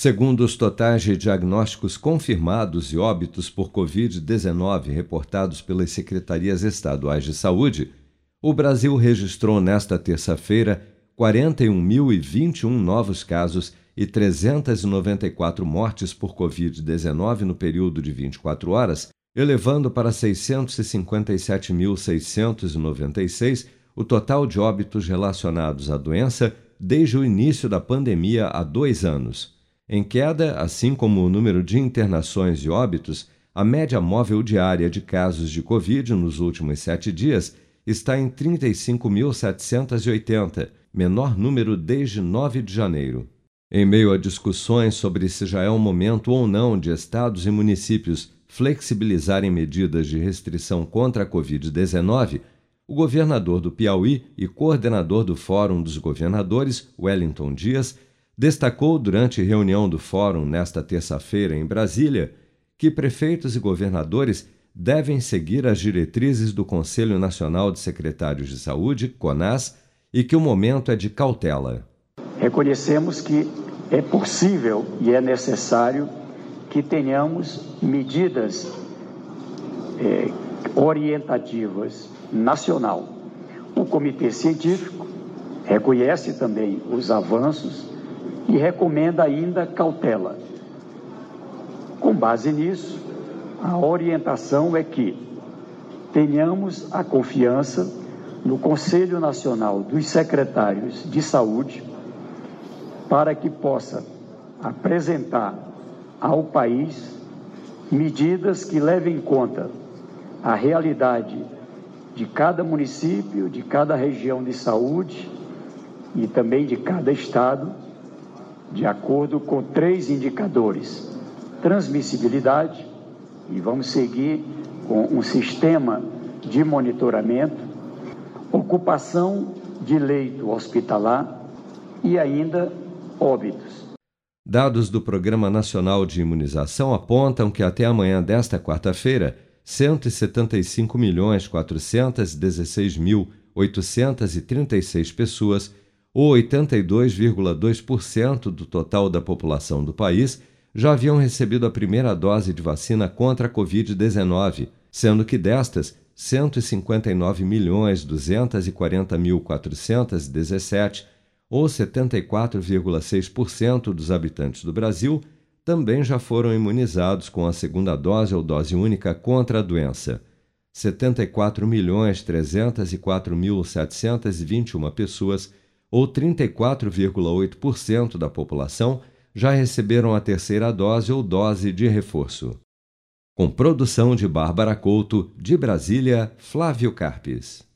Segundo os totais de diagnósticos confirmados e óbitos por Covid-19 reportados pelas secretarias estaduais de saúde, o Brasil registrou nesta terça-feira 41.021 novos casos e 394 mortes por Covid-19 no período de 24 horas, elevando para 657.696 o total de óbitos relacionados à doença desde o início da pandemia há dois anos. Em queda, assim como o número de internações e óbitos, a média móvel diária de casos de Covid nos últimos sete dias está em 35.780, menor número desde 9 de janeiro. Em meio a discussões sobre se já é o momento ou não de estados e municípios flexibilizarem medidas de restrição contra a Covid-19, o governador do Piauí e coordenador do Fórum dos Governadores, Wellington Dias, destacou durante reunião do Fórum nesta terça-feira em Brasília que prefeitos e governadores devem seguir as diretrizes do Conselho Nacional de Secretários de Saúde, CONAS, e que o momento é de cautela. Reconhecemos que é possível e é necessário que tenhamos medidas é, orientativas nacional. O Comitê Científico reconhece também os avanços e recomenda ainda cautela. Com base nisso, a orientação é que tenhamos a confiança no Conselho Nacional dos Secretários de Saúde para que possa apresentar ao país medidas que levem em conta a realidade de cada município, de cada região de saúde e também de cada estado de acordo com três indicadores: transmissibilidade, e vamos seguir com um sistema de monitoramento, ocupação de leito hospitalar e ainda óbitos. Dados do Programa Nacional de Imunização apontam que até amanhã desta quarta-feira, 175.416.836 pessoas ou 82,2% do total da população do país, já haviam recebido a primeira dose de vacina contra a Covid-19, sendo que destas, 159.240.417, ou 74,6% dos habitantes do Brasil, também já foram imunizados com a segunda dose ou dose única contra a doença. 74.304.721 pessoas ou 34,8% da população, já receberam a terceira dose ou dose de reforço. Com produção de Bárbara Couto, de Brasília, Flávio Carpes.